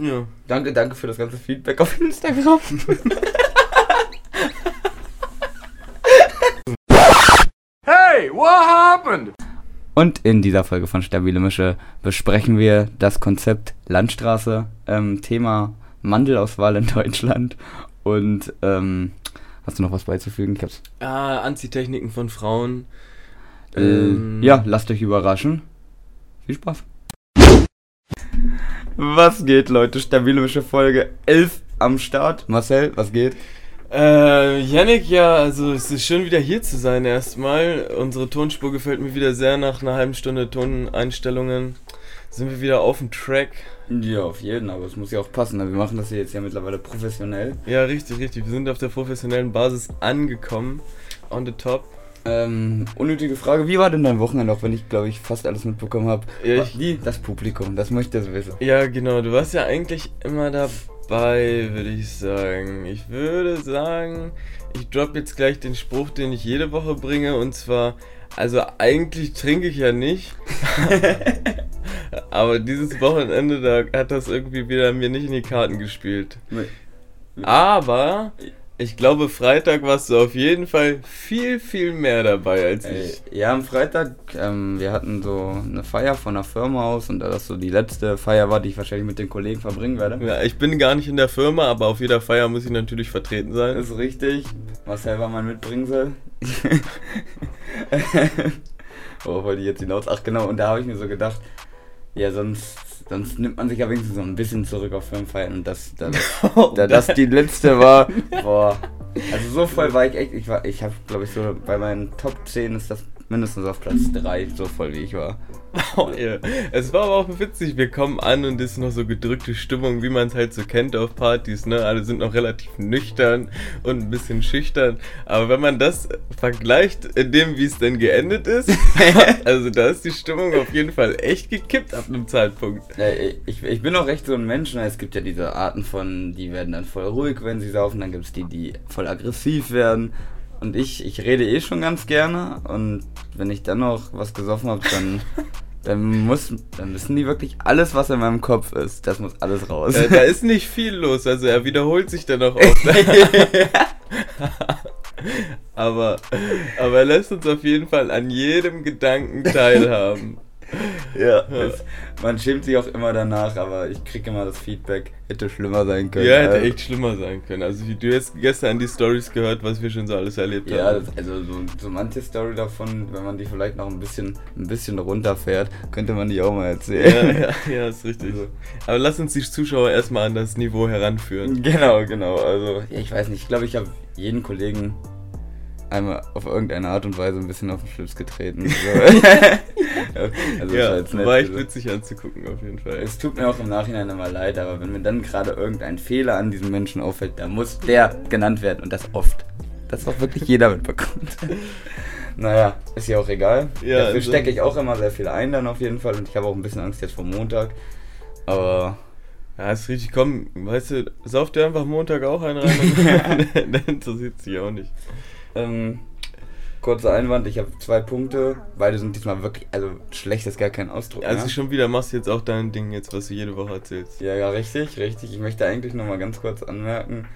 Ja. Danke, danke für das ganze Feedback auf Instagram. Hey, what happened? Und in dieser Folge von Stabile Mische besprechen wir das Konzept Landstraße, ähm, Thema Mandelauswahl in Deutschland und ähm, hast du noch was beizufügen? Ich hab's. Ah, Anzitechniken von Frauen. Äh, Ähm, ja, lasst euch überraschen. Viel Spaß. Was geht, Leute? Stabile Mische Folge 11 am Start. Marcel, was geht? Äh, Yannick, ja, also es ist schön wieder hier zu sein erstmal. Unsere Tonspur gefällt mir wieder sehr nach einer halben Stunde Toneinstellungen. Sind wir wieder auf dem Track. Ja, auf jeden, aber es muss ja auch passen. ne? Wir machen das hier jetzt ja mittlerweile professionell. Ja, richtig, richtig. Wir sind auf der professionellen Basis angekommen. On the top. Ähm, unnötige Frage, wie war denn dein Wochenende, auch wenn ich, glaube ich, fast alles mitbekommen habe? Ja? Das Publikum, das möchte ich wissen. Ja, genau. Du warst ja eigentlich immer dabei, würde ich sagen. Ich würde sagen, ich drop jetzt gleich den Spruch, den ich jede Woche bringe. Und zwar, also eigentlich trinke ich ja nicht. Aber dieses Wochenende, da hat das irgendwie wieder mir nicht in die Karten gespielt. Aber ich glaube, Freitag warst du auf jeden Fall viel, viel mehr dabei als ich. ja, am Freitag, ähm, wir hatten so eine Feier von der Firma aus und da das so die letzte Feier war, die ich wahrscheinlich mit den Kollegen verbringen werde. Ja, ich bin gar nicht in der Firma, aber auf jeder Feier muss ich natürlich vertreten sein. Das ist richtig. Marcel war mein Mitbringsel. Worauf wollte ich jetzt hinaus? Ach genau, und da habe ich mir so gedacht, ja, sonst, sonst nimmt man sich ja wenigstens so ein bisschen zurück auf Firmenfeiern und das, das, da das die letzte war, boah. Also so voll war ich echt, ich war, ich habe glaube ich so, bei meinen Top 10 ist das mindestens auf Platz 3, so voll wie ich war. Oh, ja. Es war aber auch witzig, wir kommen an und es ist noch so gedrückte Stimmung, wie man es halt so kennt auf Partys, ne? Alle sind noch relativ nüchtern und ein bisschen schüchtern. Aber wenn man das vergleicht in dem, wie es denn geendet ist, also da ist die Stimmung auf jeden Fall echt gekippt ab einem Zeitpunkt. Ich, ich bin auch recht so ein Mensch, ne? es gibt ja diese Arten von, die werden dann voll ruhig, wenn sie saufen, dann gibt es die, die voll aggressiv werden. Und ich, ich rede eh schon ganz gerne und wenn ich dann noch was gesoffen habe, dann, dann, muss, dann müssen die wirklich alles, was in meinem Kopf ist, das muss alles raus. Äh, da ist nicht viel los, also er wiederholt sich dann auch oft. aber, aber er lässt uns auf jeden Fall an jedem Gedanken teilhaben. ja, es, man schämt sich auch immer danach, aber ich kriege immer das Feedback, hätte schlimmer sein können. Ja, hätte Also- echt schlimmer sein können. Also wie du hast gestern die Stories gehört, was wir schon so alles erlebt Ja, haben. das, also so, so manche Story davon, wenn man die vielleicht noch ein bisschen, ein bisschen runterfährt, könnte man die auch mal erzählen. ja, ja, ja, ist richtig. Also- Aber lass uns die Zuschauer erstmal an das Niveau heranführen. Genau, genau. Also, ja, ich weiß nicht, ich glaube, ich habe jeden Kollegen einmal auf irgendeine Art und Weise ein bisschen auf den Schlips getreten. So. also, ja, halt nett. war echt Also, witzig anzugucken auf jeden Fall. es tut mir auch im Nachhinein immer leid, aber wenn mir dann gerade irgendein Fehler an diesem Menschen auffällt, dann muss der genannt werden und das oft. Das auch wirklich jeder mitbekommt. naja, ist ja auch egal. Ja, Dafür also- stecke ich auch immer sehr viel ein dann auf jeden Fall und ich habe auch ein bisschen Angst jetzt vor Montag. Aber Ja, ist richtig, komm, weißt du, sauf dir einfach Montag auch einen rein, dann, dann interessiert sich auch nicht. Ähm, kurzer Einwand, ich habe zwei Punkte. Beide sind diesmal wirklich, also schlecht ist gar kein Ausdruck. Also ne? schon wieder machst du jetzt auch dein Ding jetzt, was du jede Woche erzählst. Ja, ja, richtig, richtig. Ich möchte eigentlich nochmal ganz kurz anmerken.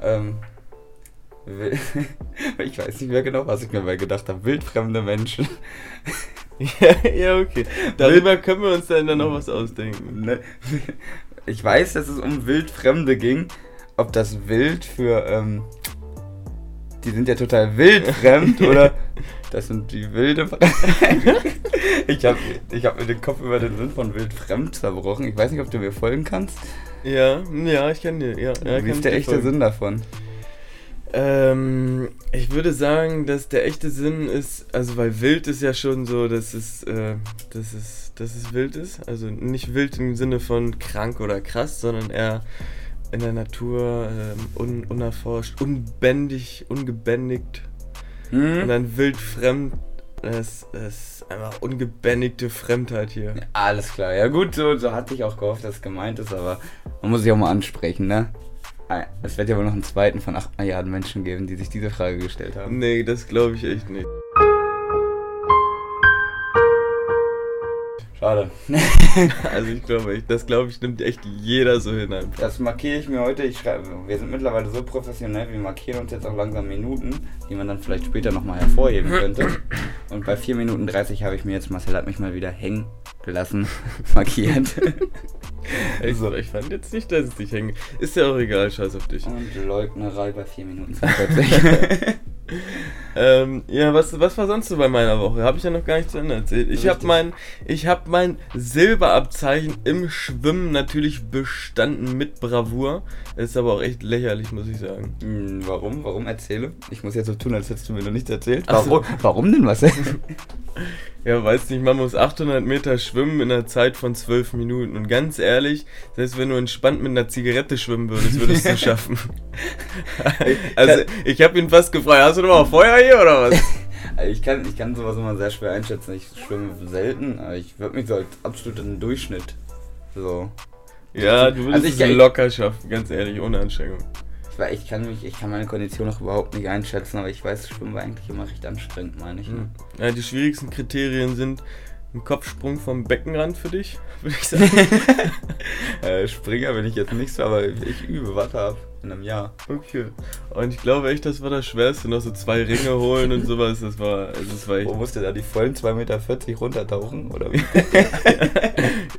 Ähm, ich weiß nicht mehr genau, was ich mir bei gedacht habe. Wildfremde Menschen. Ja, ja, okay. Darüber können wir uns dann, dann noch was ausdenken. Ne? Ich weiß, dass es um Wildfremde ging. Ob das Wild für, ähm, die sind ja total wildfremd oder das sind die wilde. Ich habe ich hab mir den Kopf über den Sinn von wildfremd zerbrochen. Ich weiß nicht, ob du mir folgen kannst. Ja, ja, ich kann dir, ja. ja Wie ist der echte folgen. Sinn davon? Ähm, ich würde sagen, dass der echte Sinn ist, also weil wild ist ja schon so, dass es, äh, dass es, dass es wild ist. Also nicht wild im Sinne von krank oder krass, sondern eher in der Natur ähm, un, unerforscht, unbändig, ungebändigt. Und Hm? dann wild fremd, das ist einfach ungebändigte Fremdheit hier. Alles klar. Ja gut, so, so hatte ich auch gehofft, dass es gemeint ist, aber man muss sich auch mal ansprechen, ne? Es wird ja wohl noch einen zweiten von 8 Milliarden Menschen geben, die sich diese Frage gestellt haben. Nee, das glaube ich echt nicht. Schade. also ich glaube, ich, das glaube ich nimmt echt jeder so hin einfach. Das markiere ich mir heute. Ich schreibe, wir sind mittlerweile so professionell, wir markieren uns jetzt auch langsam Minuten, die man dann vielleicht später nochmal hervorheben könnte. Und bei 4 Minuten 30 habe ich mir jetzt, Marcel hat mich mal wieder hängen gelassen, markiert. ich, so. ich fand jetzt nicht, dass es dich hängen. Ist ja auch egal, scheiß auf dich. Und Leugnerei bei 4 Minuten 42. ähm, ja, was, was war sonst so bei meiner Woche? Habe ich ja noch gar nicht zu Ende erzählt. Ich habe mein, hab mein Silberabzeichen im Schwimmen natürlich bestanden mit Bravour. Ist aber auch echt lächerlich, muss ich sagen. Hm, warum? Warum erzähle? Ich muss jetzt so tun, als hättest du mir noch nichts erzählt. Warum, warum denn was? Ja, weiß nicht, man muss 800 Meter schwimmen in einer Zeit von 12 Minuten. Und ganz ehrlich, selbst wenn du entspannt mit einer Zigarette schwimmen würdest, würdest du es schaffen. also, ich habe ihn fast gefragt, hast du noch mal Feuer hier oder was? Ich kann, ich kann sowas immer sehr schwer einschätzen. Ich schwimme selten, aber ich würde mich so als absoluten Durchschnitt so. Ja, du würdest also ich, es locker schaffen, ganz ehrlich, ohne Anstrengung weil ich kann mich, ich kann meine Kondition noch überhaupt nicht einschätzen, aber ich weiß, Schwimmen war eigentlich immer recht anstrengend, meine ich. Ne? Ja, die schwierigsten Kriterien sind ein Kopfsprung vom Beckenrand für dich, würde ich sagen. äh, Springer bin ich jetzt nicht so, aber ich übe, warte ab in einem Jahr. Okay. Und ich glaube echt, das war das Schwerste. Noch so zwei Ringe holen und sowas. Das war, also das war echt. Wo musste da die vollen 2,40 Meter runtertauchen? Oder wie?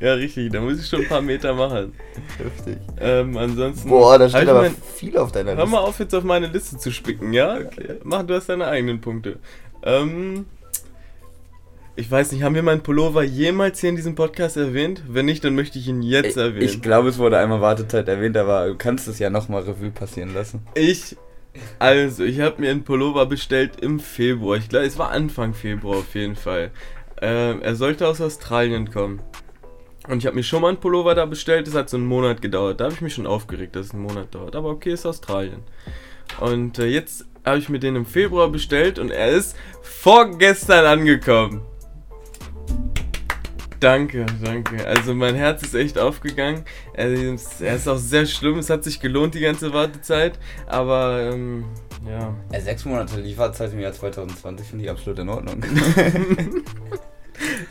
ja, richtig. Da muss ich schon ein paar Meter machen. Heftig. Ähm, ansonsten. Boah, da steht aber mein, viel auf deiner Liste. Hör mal auf, jetzt auf meine Liste zu spicken, ja? Okay. Mach, du hast deine eigenen Punkte. Ähm. Ich weiß nicht, haben wir meinen Pullover jemals hier in diesem Podcast erwähnt? Wenn nicht, dann möchte ich ihn jetzt erwähnen. Ich glaube, es wurde einmal Wartezeit erwähnt, aber du kannst es ja nochmal Revue passieren lassen. Ich, also, ich habe mir einen Pullover bestellt im Februar. Ich glaube, es war Anfang Februar auf jeden Fall. Ähm, er sollte aus Australien kommen. Und ich habe mir schon mal einen Pullover da bestellt, es hat so einen Monat gedauert. Da habe ich mich schon aufgeregt, dass es einen Monat dauert. Aber okay, ist Australien. Und äh, jetzt habe ich mir den im Februar bestellt und er ist vorgestern angekommen. Danke, danke. Also mein Herz ist echt aufgegangen. Er ist auch sehr schlimm. Es hat sich gelohnt, die ganze Wartezeit. Aber ähm, ja. ja. Sechs Monate Lieferzeit im Jahr 2020 finde ich absolut in Ordnung.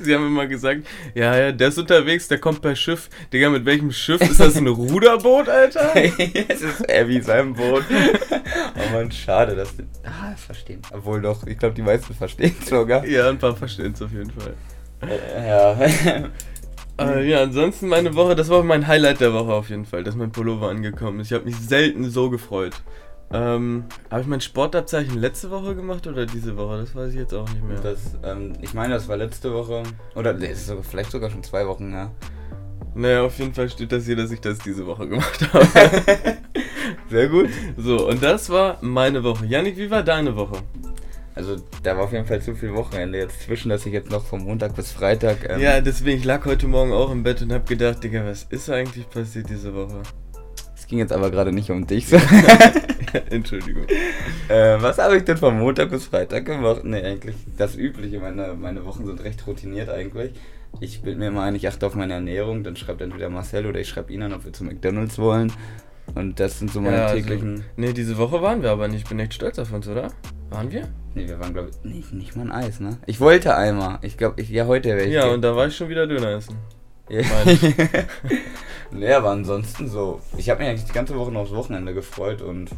Sie haben immer gesagt, ja, ja, der ist unterwegs, der kommt per Schiff. Digga, mit welchem Schiff? Ist das ein Ruderboot, Alter? es ist eher wie sein Boot. oh man, schade, dass die. Ah, verstehen. Obwohl doch, ich glaube, die meisten verstehen es sogar. Ja, ein paar verstehen es auf jeden Fall. Äh, ja. äh, ja, ansonsten meine Woche, das war mein Highlight der Woche auf jeden Fall, dass mein Pullover angekommen ist. Ich habe mich selten so gefreut. Ähm, habe ich mein Sportabzeichen letzte Woche gemacht oder diese Woche? Das weiß ich jetzt auch nicht mehr. Das, ähm, ich meine, das war letzte Woche. Oder nee, ist sogar, vielleicht sogar schon zwei Wochen, ja. Naja, auf jeden Fall steht das hier, dass ich das diese Woche gemacht habe. Sehr gut. So, und das war meine Woche. Janik, wie war deine Woche? Also da war auf jeden Fall zu viel Wochenende jetzt zwischen, dass ich jetzt noch vom Montag bis Freitag. Ähm ja, deswegen, ich lag heute Morgen auch im Bett und hab gedacht, Digga, was ist eigentlich passiert diese Woche? Es ging jetzt aber gerade nicht um dich. Entschuldigung. Äh, was habe ich denn vom Montag bis Freitag gemacht? Ne, eigentlich das Übliche. Meine, meine Wochen sind recht routiniert eigentlich. Ich bilde mir immer ein, ich achte auf meine Ernährung, dann schreibt entweder Marcel oder ich schreibe ihn an, ob wir zu McDonalds wollen. Und das sind so meine ja, also, täglichen. Also, ne, diese Woche waren wir aber nicht. Ich bin echt stolz auf uns, oder? Waren wir? Ne, wir waren, glaube ich, nicht, nicht mal ein Eis, ne? Ich wollte einmal. Ich glaube, ich, ja, heute wäre ich. Ja, und da war ich schon wieder Döner essen. Ja. nee, aber ansonsten so. Ich habe mich eigentlich die ganze Woche noch aufs Wochenende gefreut und.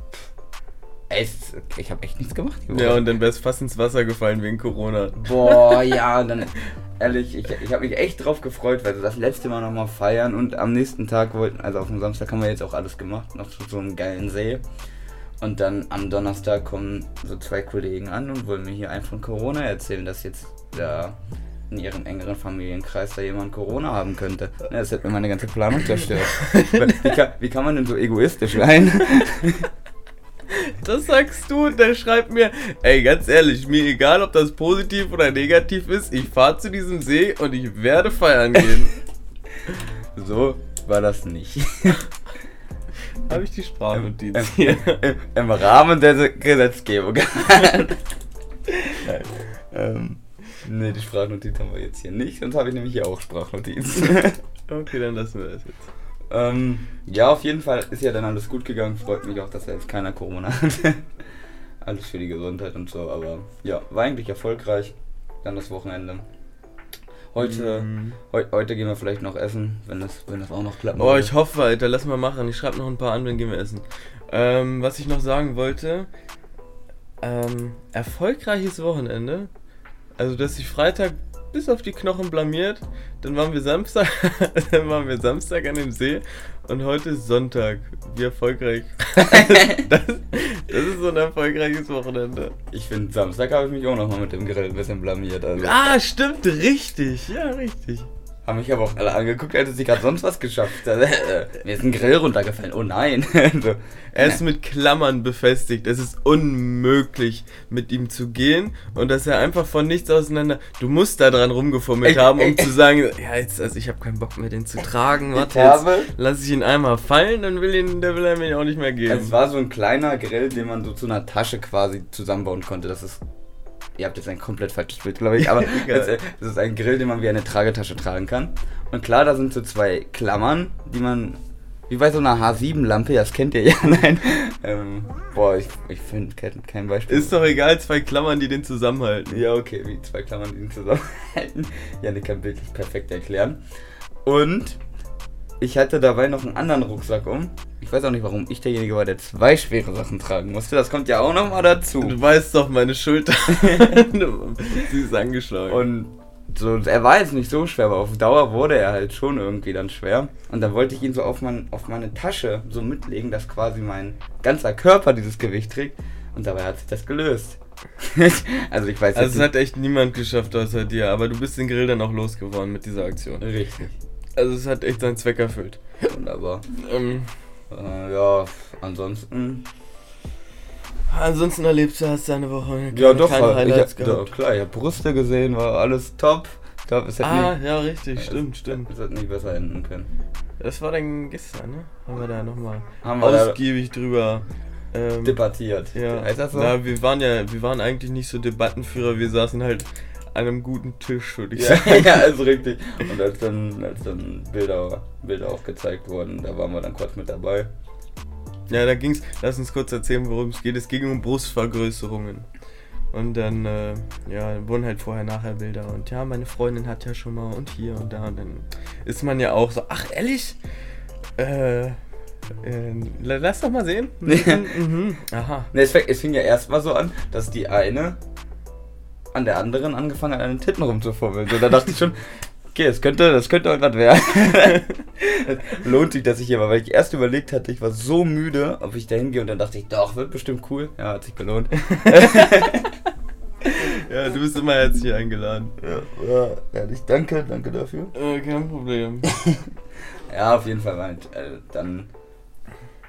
Echt, ich habe echt nichts gemacht. Ja, und dann wär's fast ins Wasser gefallen wegen Corona. Boah, ja, dann ehrlich, ich, ich habe mich echt drauf gefreut, weil wir das letzte Mal nochmal feiern und am nächsten Tag wollten, also auf dem Samstag haben wir jetzt auch alles gemacht, noch zu so einem geilen See. Und dann am Donnerstag kommen so zwei Kollegen an und wollen mir hier einen von Corona erzählen, dass jetzt da in ihrem engeren Familienkreis da jemand Corona haben könnte. Das hätte mir meine ganze Planung zerstört. wie, kann, wie kann man denn so egoistisch sein? Das sagst du und der schreibt mir, ey, ganz ehrlich, mir egal, ob das positiv oder negativ ist, ich fahre zu diesem See und ich werde feiern gehen. so war das nicht. Habe ich die Sprachnotiz Im, hier. Im, Im, Rahmen der Gesetzgebung. ähm, ne, die Sprachnotiz haben wir jetzt hier nicht, sonst habe ich nämlich hier auch Sprachnotiz. okay, dann lassen wir das jetzt. Ähm, ja, auf jeden Fall ist ja dann alles gut gegangen. Freut mich auch, dass er jetzt keiner Corona hat. alles für die Gesundheit und so. Aber ja, war eigentlich erfolgreich. Dann das Wochenende. Heute, mm. heu, heute gehen wir vielleicht noch essen, wenn das, wenn das auch noch klappt. Oh, ich hoffe, Alter, lass mal machen. Ich schreibe noch ein paar an, dann gehen wir essen. Ähm, was ich noch sagen wollte, ähm, erfolgreiches Wochenende. Also, dass ich Freitag bis auf die Knochen blamiert. Dann waren wir Samstag, dann waren wir Samstag an dem See und heute ist Sonntag. Wie erfolgreich. das, das ist so ein erfolgreiches Wochenende. Ich finde, Samstag habe ich mich auch nochmal mit dem Grill ein bisschen blamiert. Also. Ah, stimmt, richtig. Ja, richtig. Haben mich aber auch alle angeguckt, als ich gerade sonst was geschafft. Äh, mir ist ein Grill runtergefallen. Oh nein. so. Er ist mit Klammern befestigt. Es ist unmöglich, mit ihm zu gehen. Und dass er einfach von nichts auseinander. Du musst da dran rumgefummelt haben, um zu sagen, ja, jetzt, also ich habe keinen Bock mehr, den zu tragen. Warte, jetzt lass ich ihn einmal fallen, dann will ihn, der will er mir auch nicht mehr geben. Es war so ein kleiner Grill, den man so zu einer Tasche quasi zusammenbauen konnte. Das ist Ihr habt jetzt ein komplett falsches Bild, glaube ich, aber das, das ist ein Grill, den man wie eine Tragetasche tragen kann. Und klar, da sind so zwei Klammern, die man wie bei so einer H7-Lampe, das kennt ihr ja, nein. Ähm, boah, ich, ich finde kein, kein Beispiel. Ist doch egal, zwei Klammern, die den zusammenhalten. Ja, okay, wie zwei Klammern, die den zusammenhalten. Janik kann bildlich perfekt erklären. Und ich hatte dabei noch einen anderen Rucksack um. Ich weiß auch nicht, warum ich derjenige war, der zwei schwere Sachen tragen musste. Das kommt ja auch nochmal dazu. Du weißt doch, meine Schulter. Sie ist angeschlagen. Und so, er war jetzt nicht so schwer, aber auf Dauer wurde er halt schon irgendwie dann schwer. Und dann wollte ich ihn so auf, mein, auf meine Tasche so mitlegen, dass quasi mein ganzer Körper dieses Gewicht trägt. Und dabei hat sich das gelöst. also ich weiß Also es hat echt niemand geschafft außer dir, aber du bist den Grill dann auch losgeworden mit dieser Aktion. Richtig. Also es hat echt seinen Zweck erfüllt. Wunderbar. Ähm, äh, ja, ansonsten. Ansonsten erlebst du, hast du eine Woche keine, ja, doch, keine Highlights ich, gehabt. Ja, klar, ich habe Brüste gesehen, war alles top. Ich glaube, es hätte Ah, nie, ja, richtig, es, stimmt, stimmt. Es hätte nicht besser enden können. Das war dann gestern, ne? Haben wir da nochmal ausgiebig drüber ähm, debattiert. Ja. Heißt das so? Na, wir waren ja, wir waren eigentlich nicht so Debattenführer, wir saßen halt an einem guten Tisch, würde ich ja, sagen. ja, ist richtig. Und als dann, als dann Bilder, Bilder auch gezeigt wurden, da waren wir dann kurz mit dabei. Ja, da ging's, lass uns kurz erzählen, worum es geht. Es ging um Brustvergrößerungen. Und dann, äh, ja, wurden halt vorher, nachher Bilder. Und ja, meine Freundin hat ja schon mal und hier und da. Und dann ist man ja auch so, ach, ehrlich? Äh, äh, lass doch mal sehen. mhm. Aha. Ne, es, es fing ja erstmal so an, dass die eine an der anderen angefangen an den Titten rumzufummeln. So, da dachte ich schon, okay, das könnte, das könnte irgendwas werden. Lohnt sich, dass ich hier war, weil ich erst überlegt hatte, ich war so müde, ob ich da hingehe und dann dachte ich, doch, wird bestimmt cool. Ja, hat sich gelohnt. ja, du bist immer herzlich eingeladen. Ja, ja ehrlich, danke, danke dafür. Äh, kein Problem. ja, auf jeden Fall, halt, äh, dann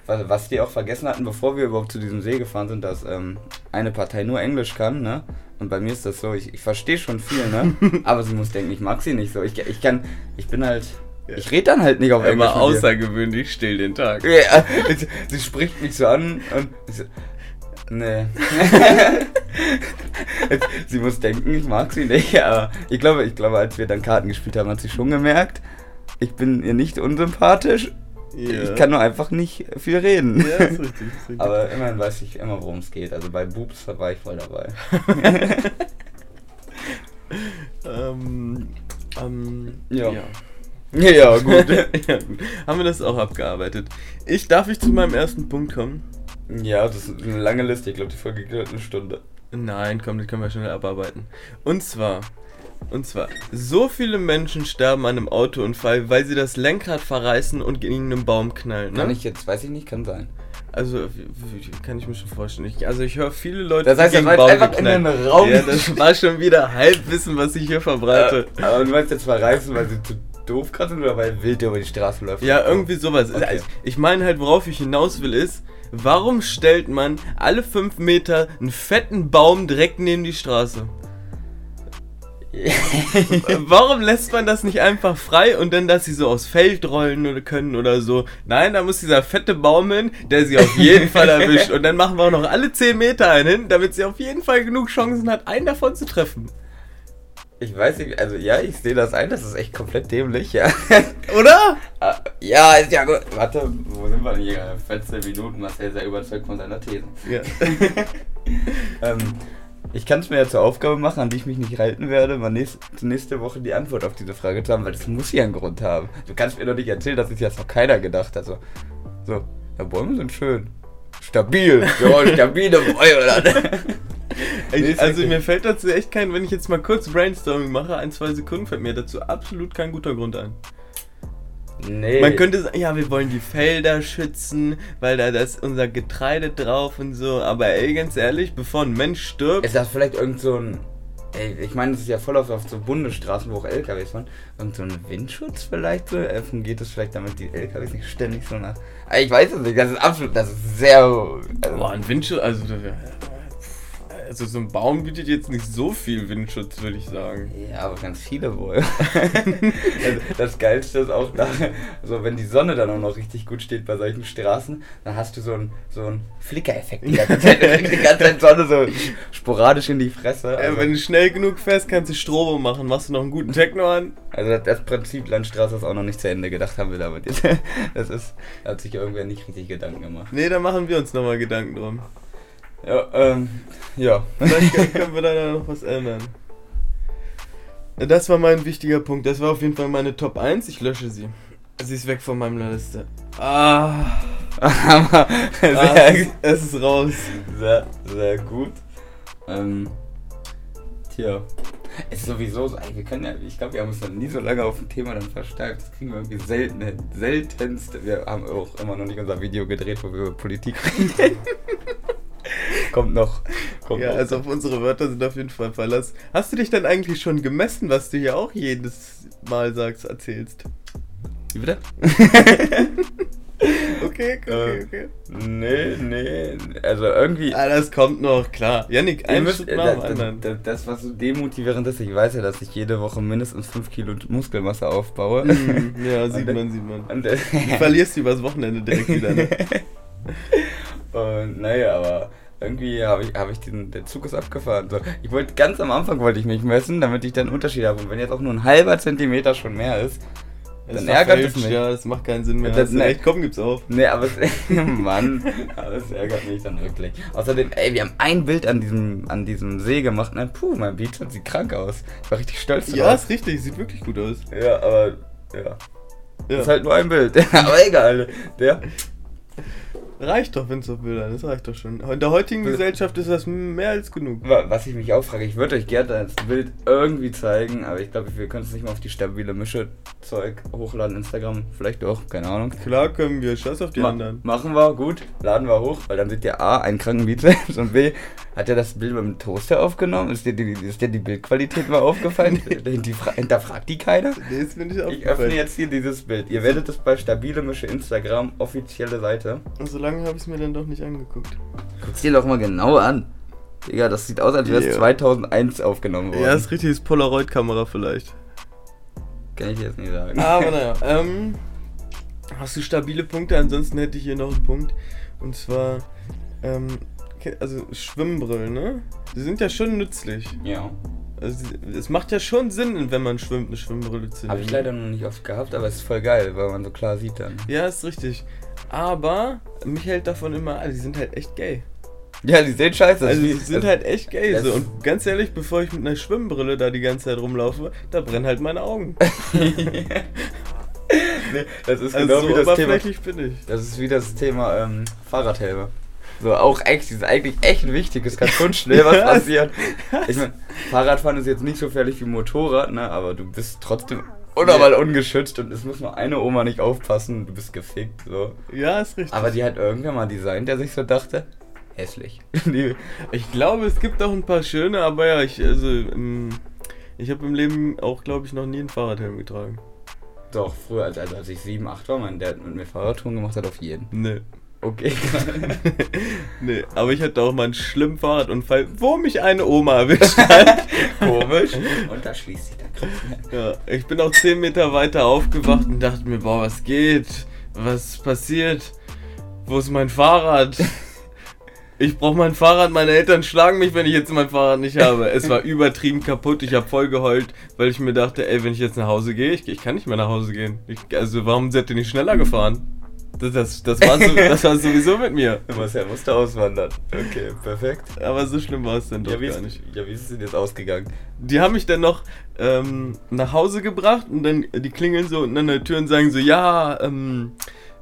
was, was die auch vergessen hatten, bevor wir überhaupt zu diesem See gefahren sind, dass ähm, eine Partei nur Englisch kann, ne? Und bei mir ist das so, ich, ich verstehe schon viel, ne? Aber sie muss denken, ich mag sie nicht so. Ich, ich kann, ich bin halt. Ich rede dann halt nicht auf Englisch. Immer außergewöhnlich still den Tag. Ja, sie, spricht mich so an und so, nee. sie muss denken, ich mag sie nicht, aber ich glaube, ich glaube, als wir dann Karten gespielt haben, hat sie schon gemerkt, ich bin ihr nicht unsympathisch ja. Ich kann nur einfach nicht viel reden. Ja, ist richtig, ist richtig. Aber immerhin weiß ich immer, worum es geht. Also bei Boobs war ich voll dabei. ähm, ähm, ja. ja. Ja, gut. ja, gut. Haben wir das auch abgearbeitet. Ich darf ich zu meinem ersten Punkt kommen? Ja, das ist eine lange Liste. Ich glaube, die Folge geht eine Stunde. Nein, komm, das können wir schnell abarbeiten. Und zwar und zwar, so viele Menschen sterben an einem Autounfall, weil sie das Lenkrad verreißen und gegen einen Baum knallen. Ne? Kann ich jetzt, weiß ich nicht, kann sein. Also, kann ich mir schon vorstellen. Ich, also, ich höre viele Leute, das heißt, die gegen Baum einfach in den Raum. Ja, das war schon wieder Halbwissen, was ich hier verbreite. Ja, aber du meinst jetzt verreißen, weil sie zu doof gerade sind oder weil wild über die Straße läuft? Ja, irgendwie sowas. Okay. Also, ich meine halt, worauf ich hinaus will, ist, warum stellt man alle fünf Meter einen fetten Baum direkt neben die Straße? Warum lässt man das nicht einfach frei und dann, dass sie so aufs Feld rollen können oder so? Nein, da muss dieser fette Baum hin, der sie auf jeden Fall erwischt. Und dann machen wir auch noch alle 10 Meter einen hin, damit sie auf jeden Fall genug Chancen hat, einen davon zu treffen. Ich weiß nicht, also ja, ich sehe das ein, das ist echt komplett dämlich, ja. Oder? Ah, ja, ist ja gut. Warte, wo sind wir denn hier? 14 Minuten, Marcel sehr überzeugt von seiner These. Ja. ähm, ich kann es mir ja zur Aufgabe machen, an die ich mich nicht halten werde, mal nächst, nächste Woche die Antwort auf diese Frage zu haben, weil das muss ja einen Grund haben. Du kannst mir doch nicht erzählen, dass sich jetzt noch keiner gedacht hat. So, so ja, Bäume sind schön. Stabil. Ja, stabile Bäume. Ich, also mir fällt dazu echt kein, wenn ich jetzt mal kurz Brainstorming mache, ein, zwei Sekunden fällt mir dazu absolut kein guter Grund ein. Nee. Man könnte sagen, ja, wir wollen die Felder schützen, weil da das unser Getreide drauf und so. Aber ey, ganz ehrlich, bevor ein Mensch stirbt. Ist das vielleicht irgend so ein. Ey, ich meine, das ist ja voll auf, auf so Bundesstraßen, wo auch LKWs fahren. Irgend so ein Windschutz vielleicht so? Äh, fungiert das vielleicht damit die LKWs nicht ständig so nach. Ich weiß es nicht, das ist absolut, das ist sehr. Also, Boah, ein Windschutz, also also so ein Baum bietet jetzt nicht so viel Windschutz, würde ich sagen. Ja, aber ganz viele wohl. also das Geilste ist auch, da, also wenn die Sonne dann auch noch richtig gut steht bei solchen Straßen, dann hast du so einen so einen Flickereffekt. Die ganze Zeit, die ganze Zeit Sonne so sporadisch in die Fresse. Also, wenn du schnell genug fährst, kannst du Strobo machen. Machst du noch einen guten Techno an? Also das, das Prinzip Landstraße ist auch noch nicht zu Ende gedacht, haben wir damit jetzt. Das ist, da hat sich irgendwer nicht richtig Gedanken gemacht. Nee, da machen wir uns nochmal Gedanken drum. Ja, ähm, ja. Vielleicht können wir da noch was ändern. Das war mein wichtiger Punkt. Das war auf jeden Fall meine Top 1. Ich lösche sie. Sie ist weg von meiner Liste. Ah. Aber sehr, ah, es, ist raus. Sehr, sehr gut. Ähm, tja. Es ist sowieso so, wir können ja, ich glaube, wir haben uns dann nie so lange auf ein Thema dann verstärkt. Das kriegen wir irgendwie selten hin. Seltenst. Wir haben auch immer noch nicht unser Video gedreht, wo wir über Politik reden. kommt noch. Kommt ja, noch. also auf unsere Wörter sind auf jeden Fall Verlass. Hast du dich dann eigentlich schon gemessen, was du hier auch jedes Mal sagst, erzählst? Wie bitte? okay, okay, okay. Nee, nee. Also irgendwie. Ah, das kommt noch, klar. Yannick, ein müsst, Schritt äh, nach dem das, das, das, was so demotivierend ist, ich weiß ja, dass ich jede Woche mindestens 5 Kilo Muskelmasse aufbaue. Mm, ja, sieht man, sieht man. Und, Du verlierst die übers Wochenende direkt wieder, ne? Und naja, aber irgendwie habe ich, hab ich den, der Zug ist abgefahren. So, ich wollte ganz am Anfang wollte ich mich messen, damit ich dann einen Unterschied habe. Und wenn jetzt auch nur ein halber Zentimeter schon mehr ist, dann ärgert es mich. Ja, das macht keinen Sinn mehr. Das- ne. recht, komm, gib's auf. Nee, aber es, Mann, aber es ärgert mich dann wirklich. Außerdem, ey, wir haben ein Bild an diesem, an diesem See gemacht. Ne? Puh, mein Bizeps sieht krank aus. Ich war richtig stolz Ja, drauf. ist richtig, sieht wirklich gut aus. Ja, aber, ja. Ja. Ist halt nur ein Bild. aber egal. Der, Reicht doch, wenn's auf Bildern das reicht doch schon. In der heutigen Gesellschaft ist das mehr als genug. Wa- Was ich mich auch frage, ich würde euch gerne das Bild irgendwie zeigen, aber ich glaube, wir können es nicht mal auf die stabile Mische Zeug hochladen, Instagram, vielleicht auch, keine Ahnung. Klar können wir, scheiß auf die Ma anderen. Machen wir, gut, laden wir hoch, weil dann seht ihr A, einen kranken Bizeps und B, hat er das Bild mit dem Toaster aufgenommen? Ist dir die, ist dir die Bildqualität mal aufgefallen? Hinterfra- Hinterfragt die keiner? Nee, ist mir nicht Ich aufgefallen. öffne jetzt hier dieses Bild. Ihr werdet es bei stabile Mische Instagram, offizielle Seite. Und so lange habe ich es mir dann doch nicht angeguckt. Guck's dir doch mal genau an. Digga, das sieht aus, als wäre es Ja. 2001 aufgenommen worden. Ja, ist richtig, ist Polaroid-Kamera vielleicht. Kann ich jetzt nicht sagen. Aber naja, ähm, hast du stabile Punkte? Ansonsten hätte ich hier noch einen Punkt. Und zwar, ähm, also Schwimmbrillen, ne? Die sind ja schon nützlich. Ja. Also es macht ja schon Sinn, wenn man schwimmt, eine Schwimmbrille zu nehmen. Habe ich leider noch nicht oft gehabt, aber es ist voll geil, weil man so klar sieht dann. Ja, ist richtig. Aber mich hält davon immer, ah, die sind halt echt gay. Ja, die sehen scheiße Also die sind halt echt gay. So. Und ganz ehrlich, bevor ich mit einer Schwimmbrille da die ganze Zeit rumlaufe, da brennen halt meine Augen. nee, das ist Also genau so wie das Thema. oberflächlich bin ich. Das ist wie das Thema ähm, Fahrradhelme. So, auch echt, das ist eigentlich echt wichtig. Es kann schon schnell was passieren. Ich meine, Fahrradfahren ist jetzt nicht so gefährlich wie Motorrad, ne? Aber du bist trotzdem unnormal ungeschützt und es muss nur eine Oma nicht aufpassen, du bist gefickt. So. Ja, ist richtig. Aber die hat irgendwer mal designt, der sich so dachte, hässlich. Die, Ich glaube, es gibt auch ein paar schöne, aber ja, ich, also, ähm, ich habe im Leben auch, glaube ich, noch nie einen Fahrradhelm getragen. doch, früher, als, also als ich 7, 8 war, mein Dad mit mir Fahrradtouren gemacht hat, auf jeden. Nee. Okay. nee, aber ich hatte auch mal einen schlimmen Fahrradunfall, wo mich eine Oma erwischt hat. Komisch. Und da schließt sich der Kreis. ja, ich bin auch 10 Meter weiter aufgewacht und dachte mir, boah, was geht? Was passiert? Wo ist mein Fahrrad? Ich brauche mein Fahrrad, meine Eltern schlagen mich, wenn ich jetzt mein Fahrrad nicht habe. Es war übertrieben kaputt, ich habe voll geheult, weil ich mir dachte, ey, wenn ich jetzt nach Hause gehe, ich, ich kann nicht mehr nach Hause gehen. Ich, also warum seid ihr nicht schneller gefahren? Das, das, das, war so, das war sowieso mit mir. Du musst ja musste auswandern. Okay, perfekt. Aber so schlimm war es dann doch Ja gar nicht. ja, wie ist es denn jetzt ausgegangen? Die haben mich dann noch ähm, nach Hause gebracht und dann die klingeln so unten an der Tür und sagen so, ja, ähm,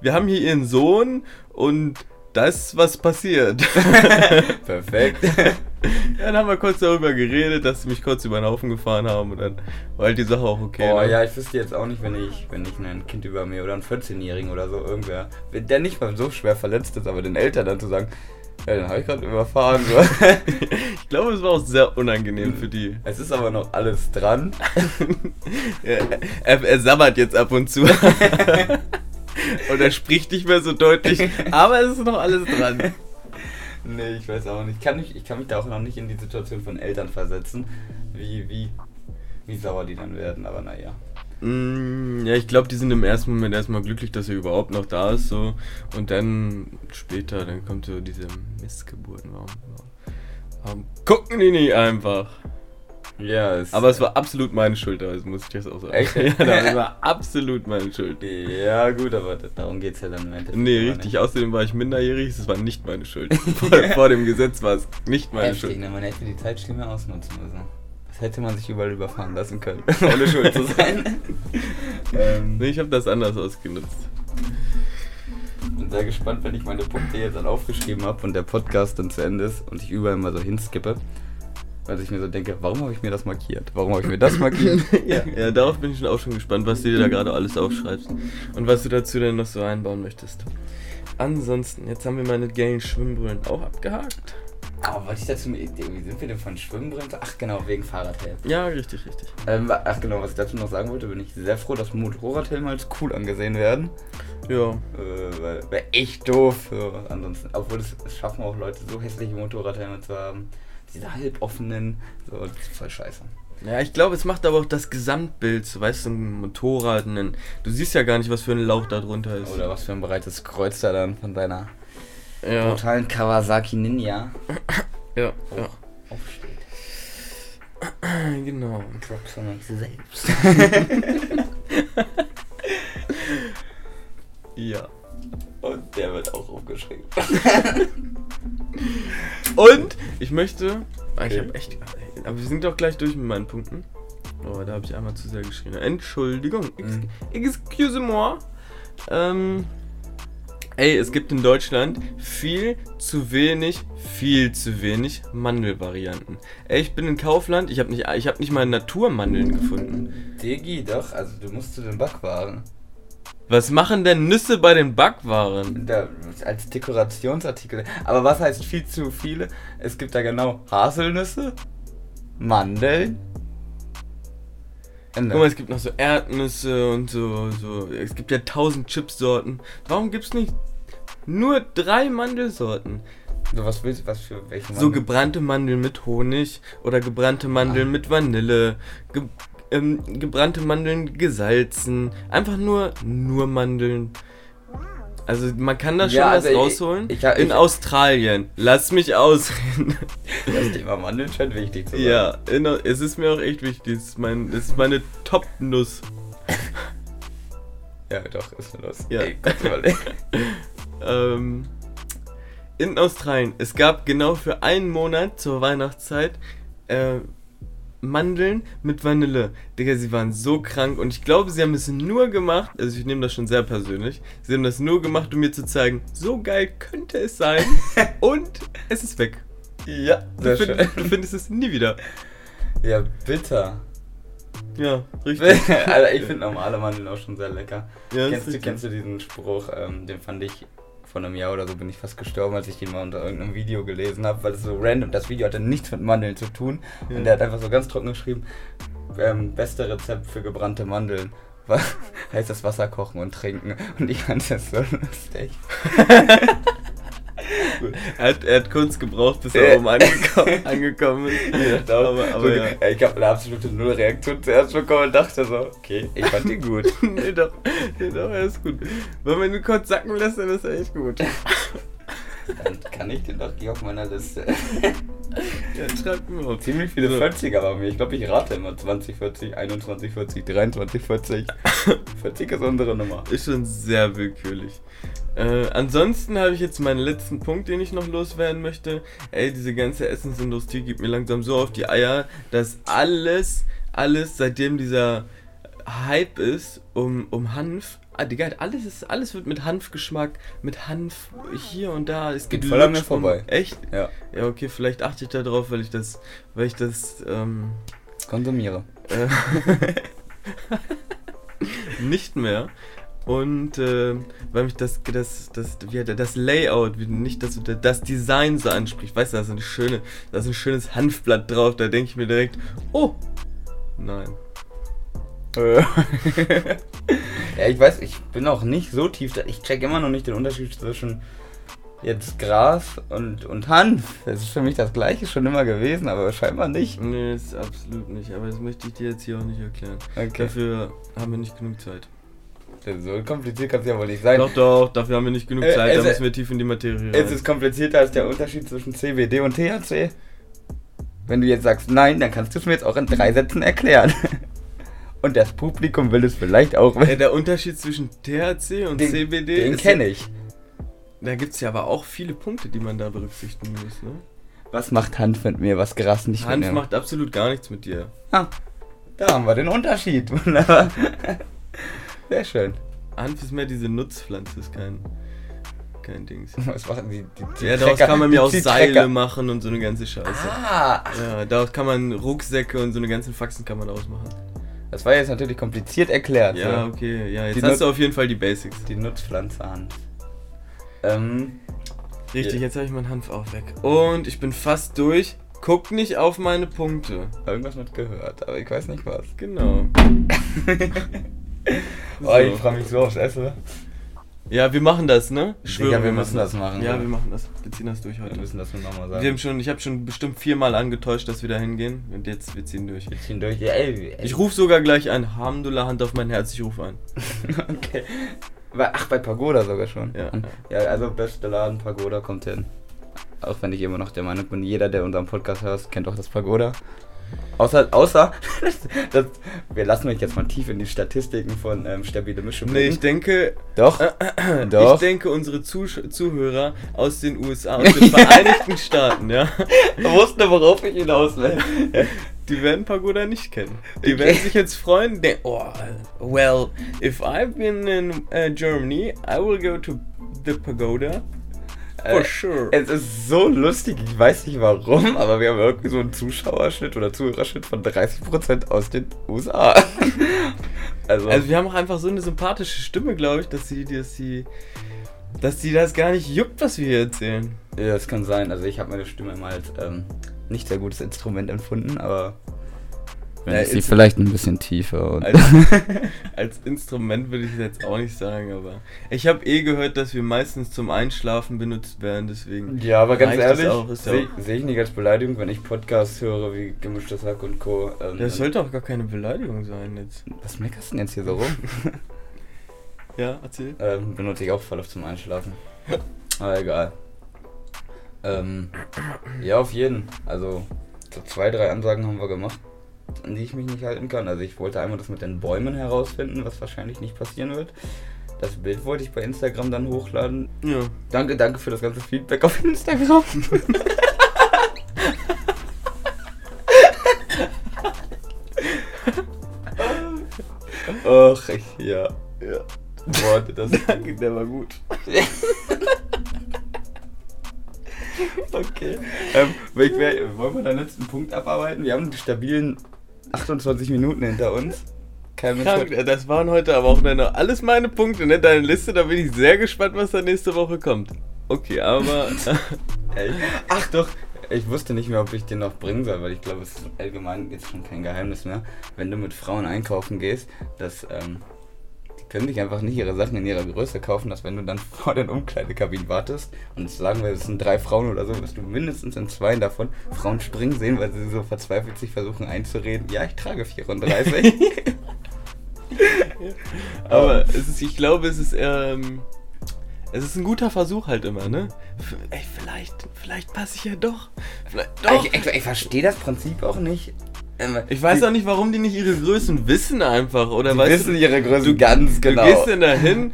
wir haben hier ihren Sohn und da ist was passiert. Perfekt. Ja, dann haben wir kurz darüber geredet, dass sie mich kurz über den Haufen gefahren haben und dann war halt die Sache auch okay. oh ne? ja, ich wüsste jetzt auch nicht, wenn ich, wenn ich ein Kind über mir oder einen 14-Jährigen oder so irgendwer, der nicht mal so schwer verletzt ist, aber den Eltern dann zu sagen, ja, den habe ich gerade überfahren. Ich glaube, es war auch sehr unangenehm für die. es ist aber noch alles dran. er, er, er sabbert jetzt ab und zu. Und er spricht nicht mehr so deutlich, aber es ist noch alles dran. Nee, ich weiß auch nicht. Kann ich, ich kann mich da auch noch nicht in die Situation von Eltern versetzen, wie, wie, wie sauer die dann werden, aber naja. Mm, ja, ich glaube, die sind im ersten Moment erstmal glücklich, dass er überhaupt noch da ist. So. Und dann später, dann kommt so diese Missgeburten. Warum, warum, warum gucken die nicht einfach? Ja, es, Aber es war absolut meine Schuld, das muss ich jetzt auch sagen. Echt? ja, das war absolut meine Schuld. Ja, gut, aber darum geht es ja dann im Endeffekt. Nee, richtig. Außerdem war ich minderjährig, es war nicht meine Schuld. Vor, vor dem Gesetz war es nicht meine Heftig, Schuld. ne? Man hätte die Zeit schlimmer ausnutzen müssen. Das hätte man sich überall überfahren lassen können, ohne schuld zu sein. ähm, Nee, ich habe das anders ausgenutzt. bin sehr gespannt, wenn ich meine Punkte jetzt dann aufgeschrieben habe und der Podcast dann zu Ende ist und ich überall mal so hinskippe. Weil ich mir so denke, warum habe ich mir das markiert? Warum habe ich mir das markiert? ja, ja, darauf bin ich schon auch schon gespannt, was du dir da gerade alles aufschreibst. Und was du dazu denn noch so einbauen möchtest. Ansonsten, jetzt haben wir meine gelben Schwimmbrillen auch abgehakt. Aber was ich dazu. Wie sind wir denn von Schwimmbrillen? Ach genau, wegen Fahrradhelm. Ja, richtig, richtig. Ähm, ach genau, was ich dazu noch sagen wollte, bin ich sehr froh, dass Motorradhelme als cool angesehen werden. Ja. Äh, weil wäre echt doof. So. Ansonsten, obwohl es, es schaffen auch Leute, so hässliche Motorradhelme zu haben. Diese halboffenen, so, das ist voll scheiße. Ja, ich glaube, es macht aber auch das Gesamtbild, so weißt du, ein Motorrad, ein, du siehst ja gar nicht, was für ein Lauch da drunter ist. Oder was für ein breites Kreuz da dann von deiner ja. brutalen Kawasaki Ninja Ja, ja. hoch, aufsteht. Genau. Props an uns selbst. Ja. Und der wird auch aufgeschrieben. Und ich möchte. Ah, Ich Okay. habe echt. Aber wir sind doch gleich durch mit meinen Punkten. Oh, da habe ich einmal zu sehr geschrien. Entschuldigung. Ex Mhm. Excuse moi. Ähm. Ey, es gibt in Deutschland viel zu wenig, viel zu wenig Mandelvarianten. Ey, ich bin in Kaufland, ich habe nicht, ich hab nicht mal Naturmandeln gefunden. Digi, doch, also du musst zu den Backwaren. Was machen denn Nüsse bei den Backwaren? Da, als Dekorationsartikel. Aber was heißt viel zu viele? Es gibt da genau Haselnüsse, Mandeln. Ende. Guck mal, es gibt noch so Erdnüsse und so, so. Es gibt ja tausend Chipsorten. Warum gibt's nicht nur drei Mandelsorten? so, was willst du, was für welche So Mandeln? gebrannte Mandeln mit Honig oder gebrannte Mandeln Ah. mit Vanille. Ge ähm, gebrannte Mandeln gesalzen. Einfach nur, nur Mandeln. Also man kann da schon Ja, was also ich- rausholen. ich- ich- in Australien. Lass mich ausreden. Das Thema Mandeln scheint wichtig zu sein. ja, in, es ist mir auch echt wichtig. Es ist, mein, es ist meine Top-Nuss. Ja, doch, ist mir los. Ja. Ey, ähm, in Australien. Es gab genau für einen Monat zur Weihnachtszeit äh, Mandeln mit Vanille. Digga, sie waren so krank und ich glaube, sie haben es nur gemacht, also ich nehme das schon sehr persönlich, sie haben das nur gemacht, um mir zu zeigen, so geil könnte es sein und es ist weg. ja, Du, sehr find, schön. du findest es nie wieder. Ja, bitter. Ja, richtig. also ich finde normale Mandeln auch schon sehr lecker. Ja, kennst, du, kennst du diesen Spruch, ähm, den fand ich vor einem Jahr oder so bin ich fast gestorben, als ich den mal unter irgendeinem Video gelesen habe, weil es so random, das Video hatte nichts mit Mandeln zu tun. Ja. Und der hat einfach so ganz trocken geschrieben, ähm, beste Rezept für gebrannte Mandeln. Heißt das Wasser kochen und trinken. Und ich fand das so lustig. Er hat, er hat kurz gebraucht, bis er oben angekommen, angekommen ist. aber, aber, aber ja. Ich habe eine absolute Null-Reaktion zuerst bekommen und dachte so, okay, ich fand die gut. nee, doch, nee, doch, er ist gut. Wenn man ihn kurz sacken lässt, dann ist er echt gut. Dann kann ich den doch hier auf meiner Liste. Ja, schreibt mir auf. Ziemlich viele so. 40er bei mir. Ich glaube, ich rate immer 20, 40, 21, 40, 23, 40. 40 ist unsere Nummer. Ist schon sehr willkürlich. Äh, ansonsten habe ich jetzt meinen letzten Punkt, den ich noch loswerden möchte. Ey, diese ganze Essensindustrie gibt mir langsam so auf die Eier, dass alles, alles, seitdem dieser Hype ist um, um Hanf, ah, Digga, alles ist, alles wird mit Hanfgeschmack, mit Hanf hier und da. Es geht voll an mir vorbei. Echt? Ja. Ja, okay, vielleicht achte ich da drauf, weil ich das, weil ich das, ähm, konsumiere. Äh, nicht mehr. Und äh, weil mich das, das, das, wie, das Layout, nicht das, das Design so anspricht. Weißt du, da ist, eine schöne, da ist ein schönes Hanfblatt drauf, da denke ich mir direkt, oh, nein. Äh. ja, ich weiß, ich bin auch nicht so tief da. Ich check immer noch nicht den Unterschied zwischen jetzt Gras und, und Hanf. Das ist für mich das gleiche schon immer gewesen, aber scheinbar nicht. Nee, ist absolut nicht. Aber das möchte ich dir jetzt hier auch nicht erklären. Okay. Dafür haben wir nicht genug Zeit. So kompliziert kann es ja wohl nicht sein. Doch, doch, dafür haben wir nicht genug äh, Zeit, da müssen wir tief in die Materie rein. Es ist komplizierter als der Unterschied zwischen CBD und THC. Wenn du jetzt sagst nein, dann kannst du es mir jetzt auch in drei Sätzen erklären. Und das Publikum will es vielleicht auch wissen. Ja, der Unterschied zwischen THC und den, CBD Den kenne ich. Da gibt es ja aber auch viele Punkte, die man da berücksichtigen muss, ne? Was macht Hanf mit mir, was Gras nicht Hanf mit mir? macht absolut gar nichts mit dir. Ah, da haben wir den Unterschied. Sehr schön. Hanf ist mehr diese Nutzpflanze, ist kein, kein Dings. Was machen die? die, die ja, daraus kann man mir auch Seile machen und so eine ganze Scheiße. Ah! Ja, daraus kann man Rucksäcke und so eine ganzen Faxen kann man daraus machen. Das war jetzt natürlich kompliziert erklärt. Ja, ja. okay. Ja, jetzt die hast Nut du auf jeden Fall die Basics. Die Nutzpflanze Hanf. Ähm, Richtig, jetzt habe ich meinen Hanf auch weg. Und ich bin fast durch. Guck nicht auf meine Punkte. Irgendwas mit gehört, aber ich weiß nicht was. Genau. oh, ich freue mich so aufs Essen. Ja, wir machen das, ne? Ich schwöre, Digga, wir, wir müssen das machen. Ja, wir machen das. Wir ziehen das durch heute. Wir müssen das nur nochmal sagen. Wir haben schon, ich habe schon bestimmt viermal angetäuscht, dass wir da hingehen. Und jetzt, wir ziehen durch. Wir ziehen durch. Ja, ey, ey. Ich rufe sogar gleich an. Hamdullah, Hand auf mein Herz, ich rufe an. okay. Ach, bei Pagoda sogar schon. Ja. Ja, also beste Laden, Pagoda kommt hin. Auch wenn ich immer noch der Meinung bin, jeder, der unseren Podcast hört, kennt auch das Pagoda. Außer, außer das, wir lassen euch jetzt mal tief in die Statistiken von ähm, Stabile Mischung. Nee, ich denke. Doch. Äh, äh, doch. Ich denke, unsere Zuh Zuhörer aus den USA, aus den Vereinigten Staaten, ja. Wussten, worauf ich hinaus will. Die werden Pagoda nicht kennen. Die werden sich jetzt freuen, denken, oh, well, if I've been in uh, Germany, I will go to the Pagoda For äh, sure. Es ist so lustig, ich weiß nicht warum, aber wir haben irgendwie so einen Zuschauerschnitt oder Zuhörerschnitt von 30% aus den USA. also, also wir haben auch einfach so eine sympathische Stimme, glaube ich, dass sie, dass sie, dass sie das gar nicht juckt, was wir hier erzählen. Ja, das kann sein. Also ich habe meine Stimme immer als ähm, nicht sehr gutes Instrument empfunden, aber wenn ja, sie vielleicht ein bisschen tiefer. Als, als, Instrument würde ich es jetzt auch nicht sagen, aber ich habe eh gehört, dass wir meistens zum Einschlafen benutzt werden, deswegen. Ja, aber ganz ehrlich, sehe seh ich nicht als Beleidigung, wenn ich Podcasts höre wie Gemischtes Hack und Co. Ähm, das sollte auch gar keine Beleidigung sein jetzt. Was meckerst du denn jetzt hier so rum? ja, erzähl. Ähm, benutze ich auch voll auf zum Einschlafen. aber egal. Ähm, ja, auf jeden. Also, so zwei, drei Ansagen haben wir gemacht an die ich mich nicht halten kann. Also ich wollte einmal das mit den Bäumen herausfinden, was wahrscheinlich nicht passieren wird. Das Bild wollte ich bei Instagram dann hochladen. Ja. Danke, danke für das ganze Feedback auf Instagram. Ach, ich, ja. Ja. Boah, das danke, der war gut. okay. Ähm, wollen wir den letzten Punkt abarbeiten? Wir haben die stabilen 28 Minuten hinter uns. Kein Krank, das waren heute aber auch deine, alles meine Punkte, ne? Deine Liste, da bin ich sehr gespannt, was da nächste Woche kommt. Okay, aber. Ach doch, ich wusste nicht mehr, ob ich den noch bringen soll, weil ich glaube, es ist allgemein jetzt schon kein Geheimnis mehr. Wenn du mit Frauen einkaufen gehst, dass ähm, können sich einfach nicht ihre Sachen in ihrer Größe kaufen, dass wenn du dann vor den Umkleidekabinen wartest und sagen wir, es sind drei Frauen oder so, wirst du mindestens in zwei davon Frauen springen sehen, weil sie so verzweifelt sich versuchen einzureden, ja, ich trage 34. Aber es ist, ich glaube, es ist ähm, Es ist ein guter Versuch halt immer, ne? Ey, vielleicht, vielleicht passe ich ja doch. Vielleicht doch. Ich, ich, ich verstehe das Prinzip auch nicht. Ich weiß auch nicht, warum die nicht ihre Größen wissen einfach. Oder die weißt wissen du, ihre Größe du- ganz genau. du gehst dann da hin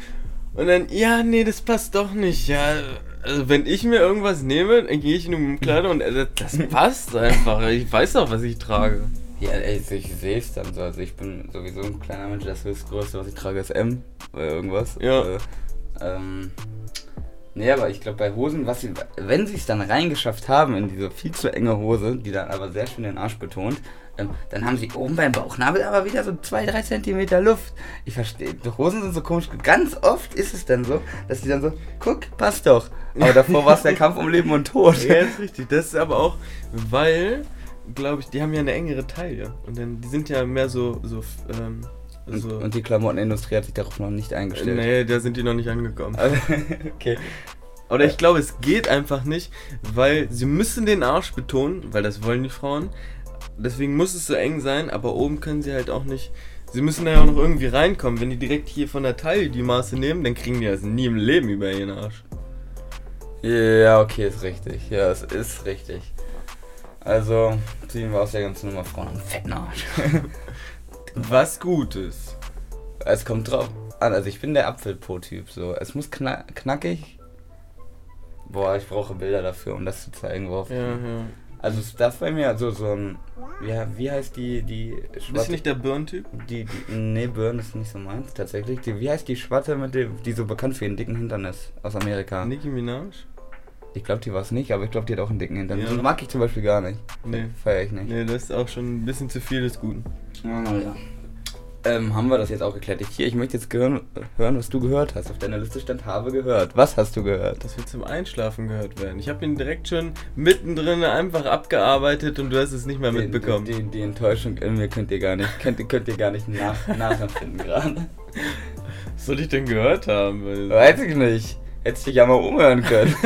und dann, ja, nee, das passt doch nicht. Ja, also wenn ich mir irgendwas nehme, dann gehe ich in eine Kleidung und äh, das passt einfach. Ich weiß doch, was ich trage. Ja, ey, ich, sehe es dann so. Also ich bin sowieso ein kleiner Mensch, das höchstgrößte, was ich trage, ist M oder irgendwas. Ja. Äh, ähm, nee, aber ich glaube bei Hosen, was sie, wenn sie es dann reingeschafft haben in diese viel zu enge Hose, die dann aber sehr schön den Arsch betont, dann haben sie oben beim Bauchnabel aber wieder so 2-3 Zentimeter Luft. Ich verstehe, die Hosen sind so komisch. Ganz oft ist es dann so, dass die dann so, guck, passt doch. Aber davor war es der Kampf um Leben und Tod. Ja, ist richtig. Das ist aber auch, weil, glaube ich, die haben ja eine engere Taille. Und dann, die sind ja mehr so, so, ähm, Und, so. und die Klamottenindustrie hat sich darauf noch nicht eingestellt. nee, da sind die noch nicht angekommen. okay. Oder ich glaube, es geht einfach nicht, weil sie müssen den Arsch betonen, weil das wollen die Frauen. Deswegen muss es so eng sein, aber oben können sie halt auch nicht. Sie müssen da ja auch noch irgendwie reinkommen. Wenn die direkt hier von der Taille die Maße nehmen, dann kriegen die das nie im Leben über ihren Arsch. Ja, okay, ist richtig. Ja, es ist richtig. Also, ziehen wir aus der ganzen Nummer Frauen einen fetten Arsch. Was Gutes. es kommt drauf an. Also, ich bin der Apfelpo-Typ. So. Es muss kna knackig. Boah, ich brauche Bilder dafür, um das zu zeigen. Worauf Ja, ja. Also, darf bei mir so, so ein. Ja, wie heißt die. die Bist du nicht der Birntyp? Die, die, nee, Birn ist nicht so meins, tatsächlich. Die, wie heißt die Schwatte, mit dem, die so bekannt für ihren dicken Hintern ist? Aus Amerika. Nicki Minaj? Ich glaube, die war es nicht, aber ich glaube, die hat auch einen dicken Hintern. Ja. Die mag ich zum Beispiel gar nicht. Nee. Feier ich nicht. Nee, das ist auch schon ein bisschen zu viel des Guten. Ja, ja. Ähm, haben wir das jetzt auch geklärt? Ich, hier, ich möchte jetzt hören, was du gehört hast. Auf deiner Liste stand, habe gehört. Was hast du gehört? Das wird zum Einschlafen gehört werden. Ich habe ihn direkt schon mittendrin einfach abgearbeitet und du hast es nicht mehr mitbekommen. Die, die, die Enttäuschung in mir könnt ihr gar nicht, könnt, ihr- könnt ihr gar nicht nach, nachempfinden gerade. Was soll ich denn gehört haben? Weiß ich nicht. Hättest dich ja mal umhören können.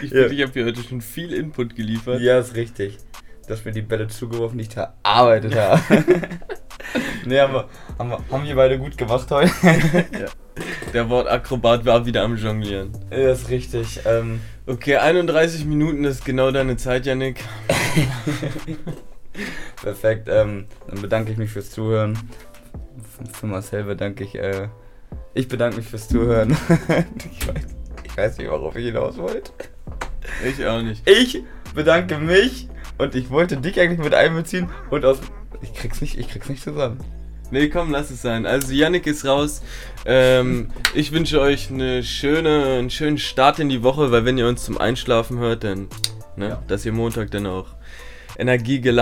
ich Ja. finde, ich habe hier heute schon viel Input geliefert. ja, ist richtig. Du hast mir die Bälle zugeworfen, die ich verarbeitet habe. nee, haben wir, haben wir, haben wir beide gut gemacht heute. Der Wortakrobat war wieder am Jonglieren. ja, ist richtig. Ähm, Okay, 31 Minuten ist genau deine Zeit, Yannick. Perfekt, ähm, dann bedanke ich mich fürs Zuhören. Für Marcel bedanke ich, äh, ich bedanke mich fürs Zuhören. ich, weiß, ich weiß nicht, worauf ich hinaus wollte. Ich auch nicht. Ich bedanke mich und ich wollte dich eigentlich mit einbeziehen und aus. Ich krieg's nicht, ich krieg's nicht zusammen. Nee, komm, lass es sein. Also Yannick ist raus. Ähm, ich wünsche euch eine schöne, einen schönen Start in die Woche, weil wenn ihr uns zum Einschlafen hört, dann, ne, Ja. dass ihr Montag dann auch Energie geladen